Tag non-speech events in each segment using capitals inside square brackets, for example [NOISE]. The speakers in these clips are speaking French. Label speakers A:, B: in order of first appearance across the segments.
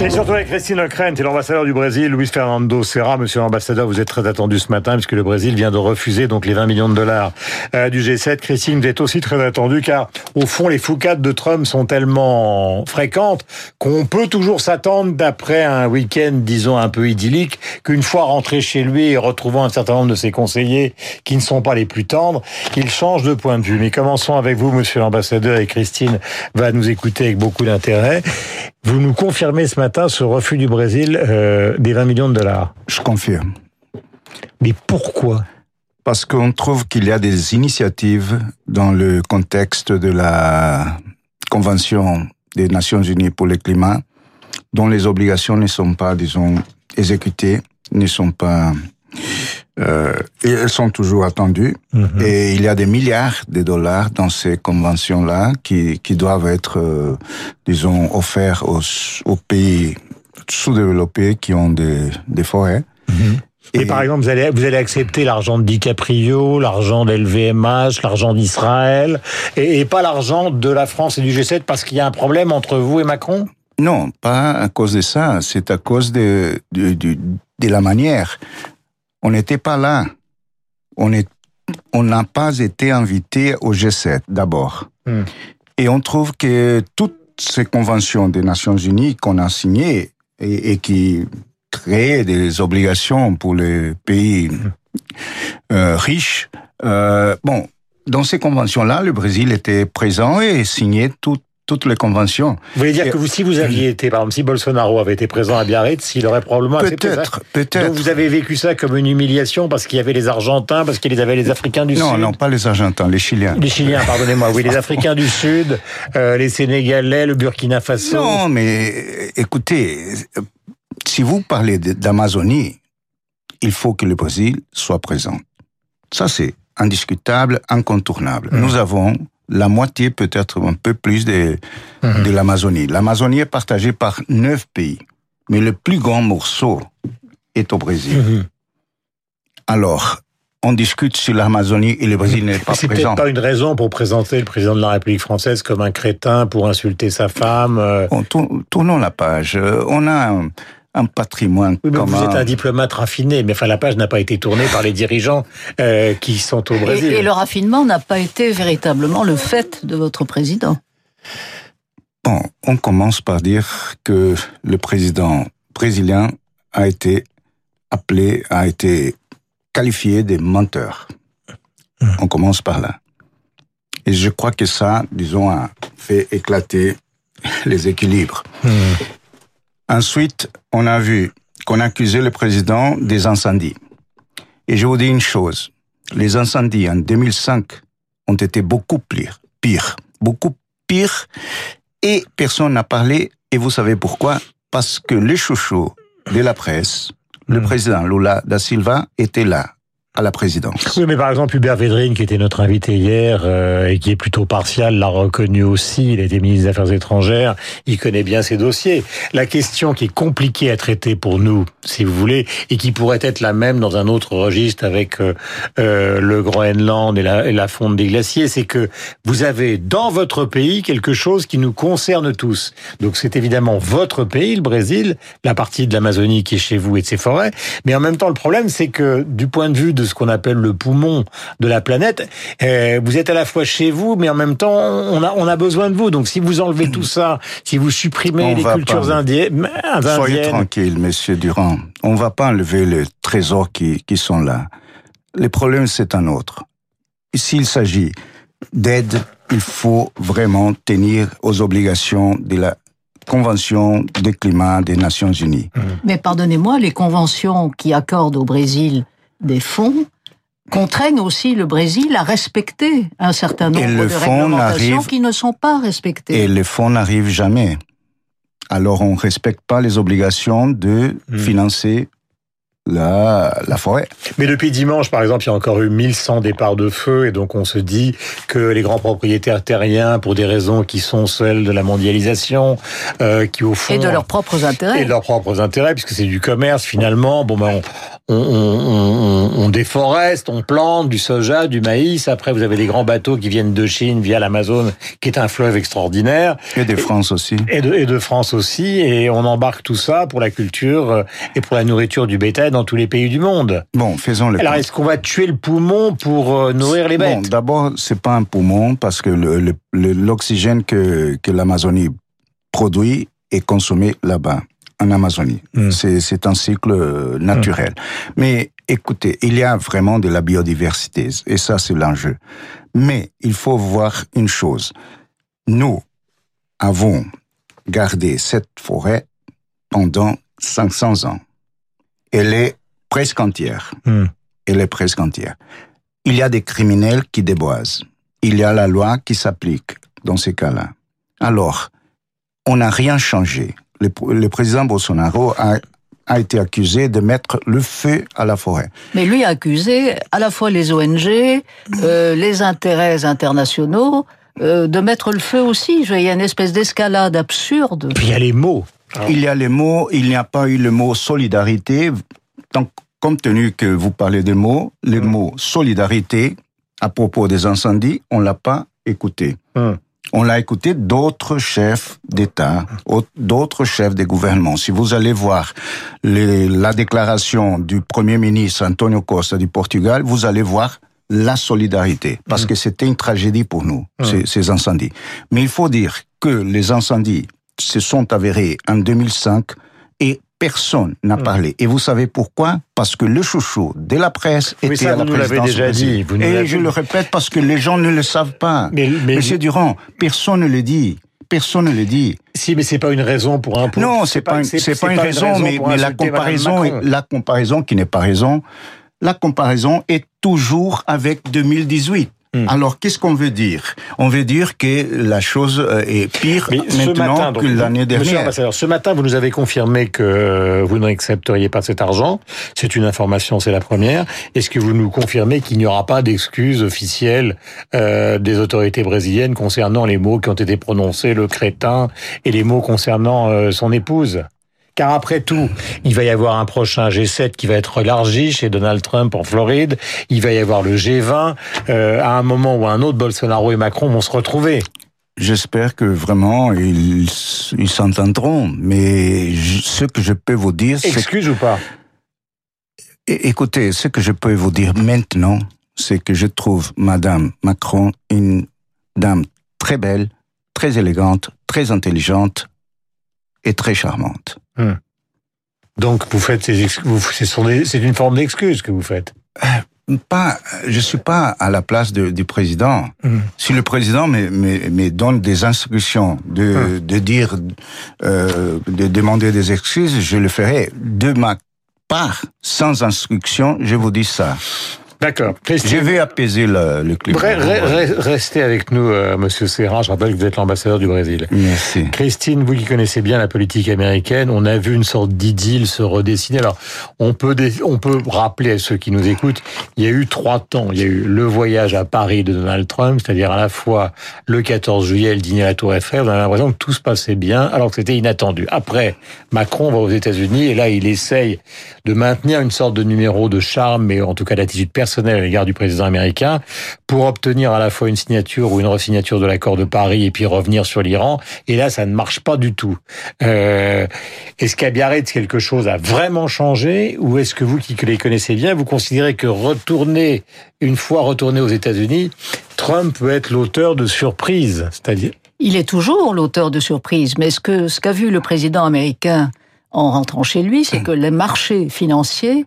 A: Et surtout avec Christine Ockrent et l'ambassadeur du Brésil, Luis Fernando Serra. Monsieur l'ambassadeur, vous êtes très attendu ce matin puisque le Brésil vient de refuser donc les 20 millions de dollars euh, du G7. Christine, vous êtes aussi très attendu car au fond, les foucades de Trump sont tellement fréquentes qu'on peut toujours s'attendre d'après un week-end, disons, un peu idyllique, qu'une fois rentré chez lui et retrouvant un certain nombre de ses conseillers qui ne sont pas les plus tendres, il change de point de vue. Mais commençons avec vous, monsieur l'ambassadeur, et Christine va nous écouter avec beaucoup d'intérêt. Vous nous confirmez ce matin ce refus du Brésil euh, des 20 millions de dollars.
B: Je confirme.
A: Mais pourquoi?
B: Parce qu'on trouve qu'il y a des initiatives dans le contexte de la Convention des Nations Unies pour le climat dont les obligations ne sont pas, disons, exécutées, ne sont pas euh, et elles sont toujours attendues.
A: Mhm.
B: Et il y a des milliards de dollars dans ces conventions-là qui, qui doivent être, euh, disons, offerts aux, aux pays sous-développés qui ont des, des forêts.
A: Et, par exemple, vous allez, vous allez accepter l'argent de DiCaprio, l'argent d'LVMH, l'argent d'Israël, et, et pas l'argent de la France et du G7 parce qu'il y a un problème entre vous et Macron?
B: Non, pas à cause de ça. C'est à cause de, de, de, de la manière. On n'était pas là. On est, on n'a pas été invité au G7 d'abord.
A: Hmm.
B: Et on trouve que toutes ces conventions des Nations Unies qu'on a signées et, et qui créent des obligations pour les pays euh, riches, euh, bon, dans ces conventions-là, le Brésil était présent et signait toutes toutes les conventions.
A: Vous voulez dire
B: Et-
A: que vous, si vous aviez été, par exemple, si Bolsonaro avait été présent à Biarritz, il aurait probablement
B: Peut-être, peut-être.
A: Donc vous avez vécu ça comme une humiliation parce qu'il y avait les Argentins, parce qu'il y avait les Africains du
B: Non,
A: Sud?
B: non, pas les Argentins, les Chiliens.
A: Les Chiliens, pardonnez-moi, oui, les Africains du Sud, euh, les Sénégalais, le Burkina Faso.
B: Non, mais écoutez, si vous parlez d'Amazonie, il faut que le Brésil soit présent. Ça, c'est indiscutable, incontournable.
A: Mhm.
B: Nous avons la moitié, peut-être un peu plus de,
A: Mhm.
B: de l'Amazonie. L'Amazonie est partagée par neuf pays, mais le plus grand morceau est au Brésil.
A: Mhm.
B: Alors, on discute sur l'Amazonie et le Brésil n'est pas
A: C'est
B: présent.
A: peut-être pas une raison pour présenter le président de la République française comme un crétin pour insulter sa femme. euh.
B: Tournons la page. Euh, On a un, patrimoine
A: Oui, mais vous êtes un diplomate raffiné, mais enfin la page n'a pas été tournée par les dirigeants euh, qui sont au Brésil.
C: et le raffinement n'a pas été véritablement le fait de votre président.
B: Bon, on commence par dire que le président brésilien a été appelé, a été qualifié de menteur. On commence par là. Et je crois que ça, disons, a fait éclater les équilibres.
A: Hmm.
B: Ensuite, on a vu qu'on accusait le président des incendies. Et je vous dis une chose, les incendies en 2005 ont été beaucoup pires, pires, beaucoup pires, et personne n'a parlé, et vous savez pourquoi? Parce que le chouchou de la presse, le
A: Hmm.
B: président Lula da Silva, était là, à la présidence.
A: Oui, mais par exemple, Hubert Védrine, qui était notre invité hier euh, et qui est plutôt partial, l'a reconnu aussi. Il était ministre des Affaires étrangères. Il connaît bien ces dossiers. La question qui est compliquée à traiter pour nous, si vous voulez, et qui pourrait être la même dans un autre registre avec euh, euh, le Groenland et la, et la fonte des glaciers, c'est que vous avez dans votre pays quelque chose qui nous concerne tous. Donc c'est évidemment votre pays, le Brésil, la partie de l'Amazonie qui est chez vous et de ses forêts. Mais en même temps, le problème, c'est que du point de vue de ce qu'on appelle le poumon de la planète, euh, vous êtes à la fois chez vous, mais en même temps, on a, on a besoin de vous. Donc si vous enlevez tout ça, si vous supprimez
B: On
A: les cultures
B: pas.
A: indiennes,
B: Soyez tranquille, monsieur Durand. On va pas enlever les trésors qui, qui sont là. Le problème, c'est un autre. S'il s'agit d'aide, il faut vraiment tenir aux obligations de la Convention des climats des Nations Unies.
C: Mais pardonnez-moi, les conventions qui accordent au Brésil des fonds contraignent aussi le Brésil à respecter un certain nombre de
B: fonds
C: réglementations qui ne sont pas respectées.
B: Et les fonds n'arrivent jamais. Alors on ne respecte pas les obligations de
A: Hmm.
B: financer la, la forêt.
A: Mais depuis dimanche, par exemple, il y a encore eu 1100 départs de feu, et donc on se dit que les grands propriétaires terriens, pour des raisons qui sont celles de la mondialisation, euh, qui au fond
C: Et de leurs propres intérêts.
A: et de leurs propres intérêts, puisque c'est du commerce finalement. Bon, ben, on, on, on, déforeste, on plante du soja, du maïs. Après, vous avez des grands bateaux qui viennent de Chine via l'Amazone, qui est un fleuve extraordinaire.
B: Et de France aussi.
A: Et de, et de France aussi. Et on embarque tout ça pour la culture euh, et pour la nourriture du bétail dans tous les pays du monde.
B: Bon, faisons le.
A: Alors, est-ce qu'on va tuer le poumon pour euh, nourrir les bêtes?
B: Bon, d'abord, c'est pas un poumon parce que l'oxygène que, que l'Amazonie produit est consommé là-bas en Amazonie. Hmm. C'est un cycle euh, naturel. Hmm. Mais écoutez, il y a vraiment de la biodiversité et ça c'est l'enjeu. Mais il faut voir une chose. Nous avons gardé cette forêt pendant 500 ans. Elle est presque entière. Hmm. Elle est presque entière. Il y a des criminels qui déboisent. Il y a la loi qui s'applique dans ces cas-là. Alors, on n'a rien changé le, président Bolsonaro a, a été accusé de mettre le feu à la forêt.
C: Mais lui a accusé à la fois les ONG, euh, les intérêts internationaux, euh, de mettre le feu aussi. Il y a une espèce d'escalade absurde.
A: Puis il y a les mots.
B: Il y a les mots, il n'y a pas eu le mot solidarité. Tant, compte tenu que vous parlez des mots, le mm. mot solidarité à propos des incendies, on l'a pas écouté. Mm on l'a écouté d'autres chefs d'État, d'autres chefs des gouvernements. Si vous allez voir la déclaration du Premier ministre Antonio Costa du Portugal, vous allez voir la solidarité, parce mm. que c'était une tragédie pour nous, mm. ces, ces incendies. Mais il faut dire que les incendies se sont avérés en 2005 et personne n'a hmm. parlé. Et vous savez pourquoi? Parce que le chouchou de la presse était à la vous présidence.
A: déjà dit. Vous
B: et je le répète parce que les gens ne le savent pas. Mais, Monsieur Durand, personne ne le dit. Personne ne le dit.
A: Si, mais c'est pas une raison pour un.
B: Non, c'est pas, c'est pas, une raison, mais, mais la comparaison, la comparaison qui n'est pas raison, la comparaison est toujours avec 2018. Hmm. Alors, qu'est-ce qu'on veut dire? On veut dire que la chose euh, est pire maintenant que l'année dernière.
A: ce matin, vous nous avez confirmé que vous n'accepteriez pas cet argent. C'est une information, c'est la première. Est-ce que vous nous confirmez qu'il n'y aura pas d'excuses officielles euh, des autorités brésiliennes concernant les mots qui ont été prononcés, le crétin, et les mots concernant euh, son épouse? Car après tout, il va y avoir un prochain G7 qui va être élargi chez Donald Trump en Floride. Il va y avoir le G20. Euh, à un moment ou à un autre, Bolsonaro et Macron vont se retrouver.
B: J'espère que vraiment ils s'entendront. Mais ce que je peux vous dire,
A: excuse ou pas?
B: Écoutez, ce que je peux vous dire maintenant, c'est que je trouve Madame Macron une dame très belle, très élégante, très intelligente et très charmante. Hmm.
A: Donc vous faites ces c'est une forme d'excuse que vous faites.
B: Euh, pas, je suis pas à la place du président. Hmm. Si le président me, me, donne des instructions de, hmm. de dire, euh, de demander des excuses, je le ferai. De ma part, sans instruction, je vous dis ça.
A: D'accord.
B: Je vais apaiser le, le climat.
A: restez avec nous, euh, Monsieur Serra. Je rappelle que vous êtes l'ambassadeur du Brésil.
B: Merci.
A: Christine, vous qui connaissez bien la politique américaine, on a vu une sorte d'idylle se redessiner. Alors, on peut, on peut rappeler à ceux qui nous écoutent, il y a eu trois temps. Il y a eu le voyage à Paris de Donald Trump, c'est-à-dire à la fois le 14 juillet, le dîner à la Tour Eiffel. On a l'impression que tout se passait bien, alors que c'était inattendu. Après, Macron va aux États-Unis et là, il essaye de maintenir une sorte de numéro de charme, mais en tout cas d'attitude personnelle à l'égard du président américain pour obtenir à la fois une signature ou une resignature de l'accord de Paris et puis revenir sur l'Iran. Et là, ça ne marche pas du tout. Euh, est-ce qu'à Biarritz, quelque chose a vraiment changé ou est-ce que vous qui les connaissez bien, vous considérez que retourner, une fois retourné aux États-Unis, Trump peut être l'auteur de surprises, c'est-à-dire?
C: Il est toujours l'auteur de surprises, mais ce que ce qu'a vu le président américain en rentrant chez lui, c'est que les marchés financiers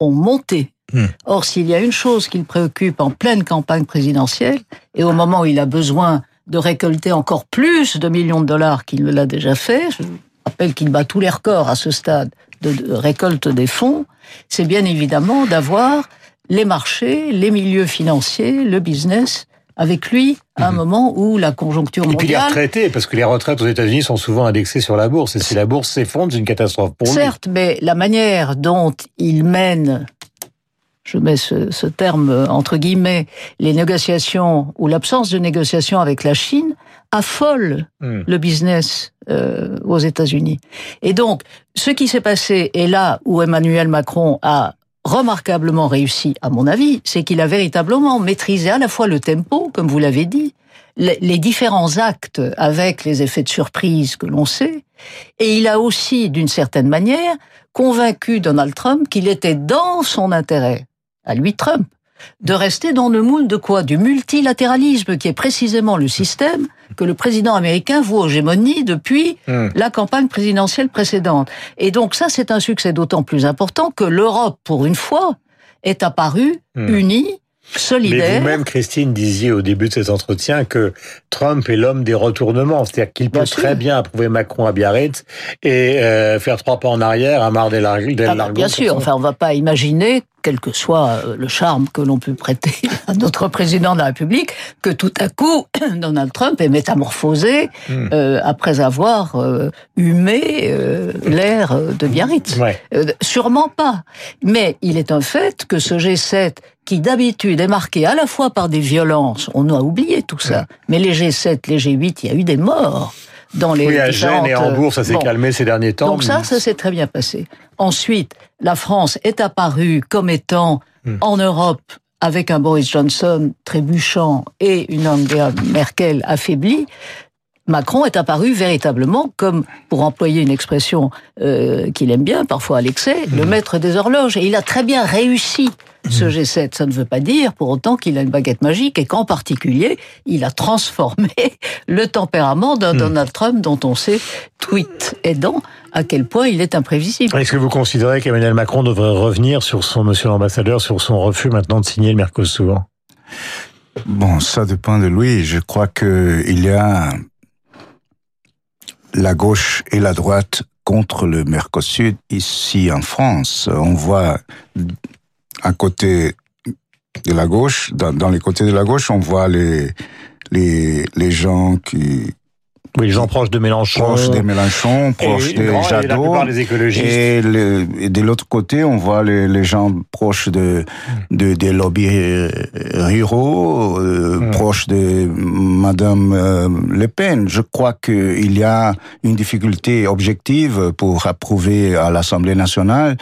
C: ont monté Hmm. Or, s'il y a une chose qui le préoccupe en pleine campagne présidentielle, et au moment où il a besoin de récolter encore plus de millions de dollars qu'il ne l'a déjà fait, je rappelle qu'il bat tous les records à ce stade de, récolte des fonds, c'est bien évidemment d'avoir les marchés, les milieux financiers, le business avec lui à un hmm. moment où la conjoncture mondiale...
A: Et puis les retraités, parce que les retraites aux États-Unis sont souvent indexées sur la bourse. Et si la bourse s'effondre, c'est une catastrophe pour
C: lui. Certes, mais la manière dont il mène je mets ce, terme euh, entre guillemets, les négociations ou l'absence de négociations avec la Chine affole hmm. le business euh, aux États-Unis. Et donc, ce qui s'est passé est là où Emmanuel Macron a remarquablement réussi, à mon avis, c'est qu'il a véritablement maîtrisé à la fois le tempo, comme vous l'avez dit, les différents actes avec les effets de surprise que l'on sait, et il a aussi, d'une certaine manière, convaincu Donald Trump qu'il était dans son intérêt, à lui Trump, de rester dans le moule de quoi? Du multilatéralisme, qui est précisément le système que le président américain voit hégémonie depuis hmm. la campagne présidentielle précédente. Et donc ça, c'est un succès d'autant plus important que l'Europe, pour une fois, est apparue hmm. unie solidaire.
A: Mais vous-même, Christine, disiez au début de cet entretien que Trump est l'homme des retournements, c'est-à-dire qu'il peut très bien approuver Macron à Biarritz et euh, faire trois pas en arrière à Mar del ah,
C: Bien sûr, enfin, on va pas imaginer quel que soit euh, le charme que l'on peut prêter [LAUGHS] à notre président de la République, que tout à coup, [CLEARS THROAT] Donald Trump est métamorphosé hmm. euh, après avoir euh, humé euh, l'air de Biarritz. sûrement pas. Mais il est un fait que ce G7, qui d'habitude est marqué à la fois par des violences, on a oublié tout ça, mais les G7, les G8, il y a eu des morts dans les
A: oui, à Gênes et Hambourg, ça s'est calmé ces derniers temps.
C: Donc ça, ça s'est très bien passé. Ensuite, la France est apparue comme étant hmm. en Europe avec un Boris Johnson trébuchant et une Angela Merkel affaiblie, Macron est apparu véritablement comme, pour employer une expression euh, qu'il aime bien, parfois à l'excès, le hmm. maître des horloges. Et il a très bien réussi ce G7. Ça ne veut pas dire pour autant qu'il a une baguette magique et qu'en particulier, il a transformé [LAUGHS] le tempérament d'un hmm. Donald Trump dont on sait, tweet aidant, à quel point il est imprévisible.
A: Est-ce que vous considérez qu'Emmanuel Macron devrait revenir sur son, monsieur l'ambassadeur, sur son refus maintenant de signer le Mercosur?
B: Bon, ça dépend de lui. Je crois qu'il y a la gauche et la droite contre le Mercosur ici en France. On voit à côté de la gauche, dans, les côtés de la gauche, on voit les, les gens qui,
A: oui, les gens proches de Mélenchon.
B: Proches des Mélenchon, proches des Jadot.
A: Et, des écologistes.
B: et, de l'autre côté, on voit les, les gens proches de, de, des lobbies euh, ruraux, euh, hmm. proches de Madame euh, Le Pen. Je crois qu'il y a une difficulté objective pour approuver à l'Assemblée nationale,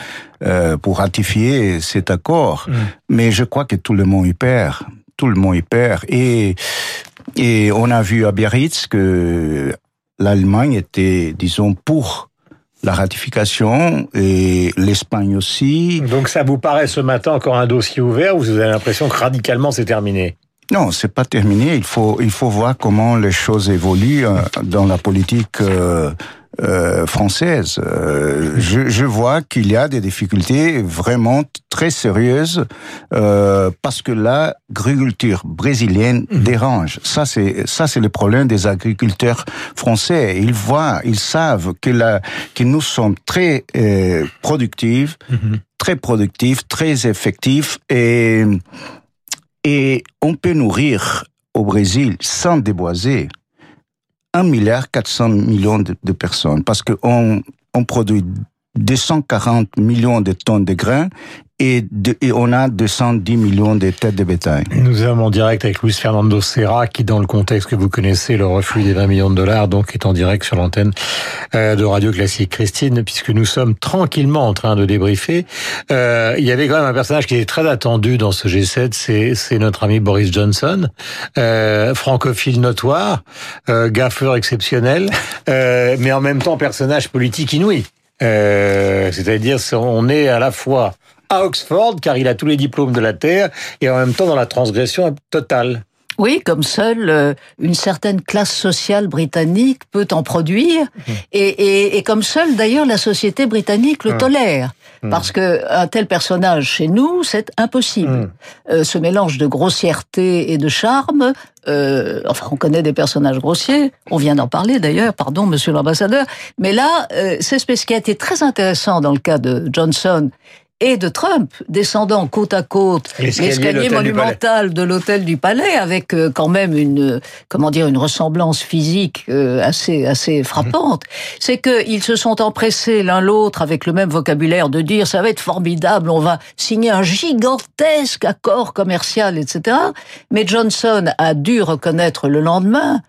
B: euh, pour ratifier cet accord. Hmm. Mais je crois que tout le monde y perd. Tout le monde y perd. Et et on a vu à Biarritz que l'Allemagne était, disons, pour la ratification et l'Espagne aussi.
A: Donc ça vous paraît ce matin encore un dossier ouvert ou vous avez l'impression que radicalement c'est terminé?
B: Non, c'est pas terminé. Il faut il faut voir comment les choses évoluent euh, dans la politique euh, euh, française. Euh, je, je, vois qu'il y a des difficultés vraiment très sérieuses euh, parce que l'agriculture brésilienne mhm. dérange. Ça c'est ça c'est le problème des agriculteurs français. Ils voient, ils savent que la que nous sommes très euh, productifs, mhm. très productifs, très effectifs et et on peut nourrir au Brésil sans déboiser 1 milliard 400 millions de, personnes parce qu'on on produit 240 millions de tonnes de grains et, et, on a 210 millions de têtes de bétail.
A: Nous sommes en direct avec Luis Fernando Serra, qui dans le contexte que vous connaissez, le refus des 20 millions de dollars, donc est en direct sur l'antenne euh, de Radio Classique. Christine, puisque nous sommes tranquillement en train de débriefer, euh, il y avait quand même un personnage qui est très attendu dans ce G7, c'est notre ami Boris Johnson, euh, francophile notoire, euh, gaffeur exceptionnel, euh, mais en même temps personnage politique inouï. Euh, c'est-à-dire, on est à la fois à Oxford, car il a tous les diplômes de la Terre, et en même temps dans la transgression totale.
C: Oui, comme seule euh, une certaine classe sociale britannique peut en produire, mmh. et, et, et, comme seule d'ailleurs la société britannique le mmh. tolère. Mmh. Parce que un tel personnage chez nous, c'est impossible. Euh, ce mélange de grossièreté et de charme, euh, enfin, on connaît des personnages grossiers. On vient d'en parler d'ailleurs, pardon, Monsieur l'ambassadeur. Mais là, euh, c'est ce qui a été très intéressant dans le cas de Johnson et de Trump, descendant côte à côte l'escalier monumental de l'hôtel du Palais, avec euh, quand même une comment dire une ressemblance physique euh, assez assez frappante, c'est qu'ils se sont empressés l'un l'autre avec le même vocabulaire de dire ça va être formidable, on va signer un gigantesque accord commercial, etc. Mais Johnson a dû reconnaître le lendemain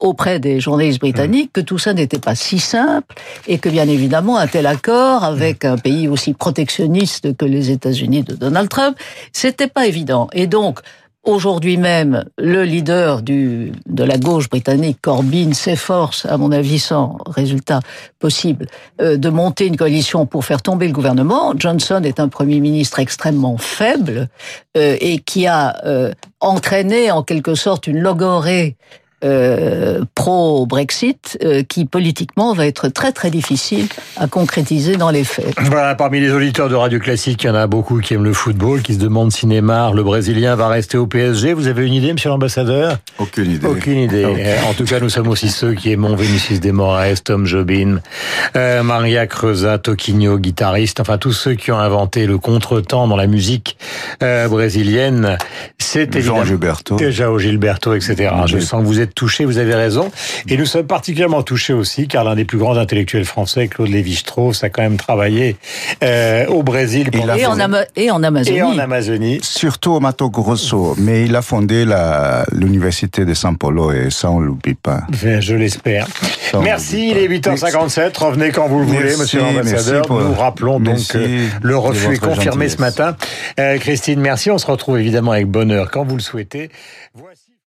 C: auprès des journalistes britanniques que tout ça n'était pas si simple et que bien évidemment un tel accord avec un pays aussi protectionniste que les États-Unis de Donald Trump, c'était pas évident. Et donc, Aujourd'hui même, le leader du, de la gauche britannique, Corbyn, s'efforce, à mon avis sans résultat possible, euh, de monter une coalition pour faire tomber le gouvernement. Johnson est un Premier ministre extrêmement faible euh, et qui a euh, entraîné en quelque sorte une logorée euh, pro-Brexit euh, qui politiquement va être très très difficile à concrétiser dans les faits.
A: Voilà, parmi les auditeurs de Radio Classique, il y en a beaucoup qui aiment le football, qui se demandent si Neymar, le Brésilien, va rester au PSG. Vous avez une idée, monsieur l'ambassadeur?
B: Aucune idée.
A: Aucune idée. En tout cas, nous sommes aussi ceux qui aimons Vinicius de Moraes, Tom Jobin, euh, Maria Creusa, Toquinho, guitariste, enfin tous ceux qui ont inventé le contretemps dans la musique euh, brésilienne. C'est
B: Jean Gilberto.
A: Déjà au Gilberto, etc. Je sens que vous êtes touché, vous avez raison. Et nous sommes particulièrement touchés aussi, car l'un des plus grands intellectuels français, Claude Lévi-Strauss, a quand même travaillé euh, au Brésil.
C: Et, et, en et, en Amazonie.
A: Et en Amazonie.
B: Surtout au Mato Grosso. Mais il a fondé l'université de São Paulo et ça, on l'oublie pas.
A: Je l'espère. Merci, il est 8h57. Revenez quand vous le voulez, monsieur l'ambassadeur. Pour... Nous rappelons donc que le refus est confirmé ce matin. Euh, Christine, merci. On se retrouve évidemment avec bonheur quand vous le souhaitez. Voici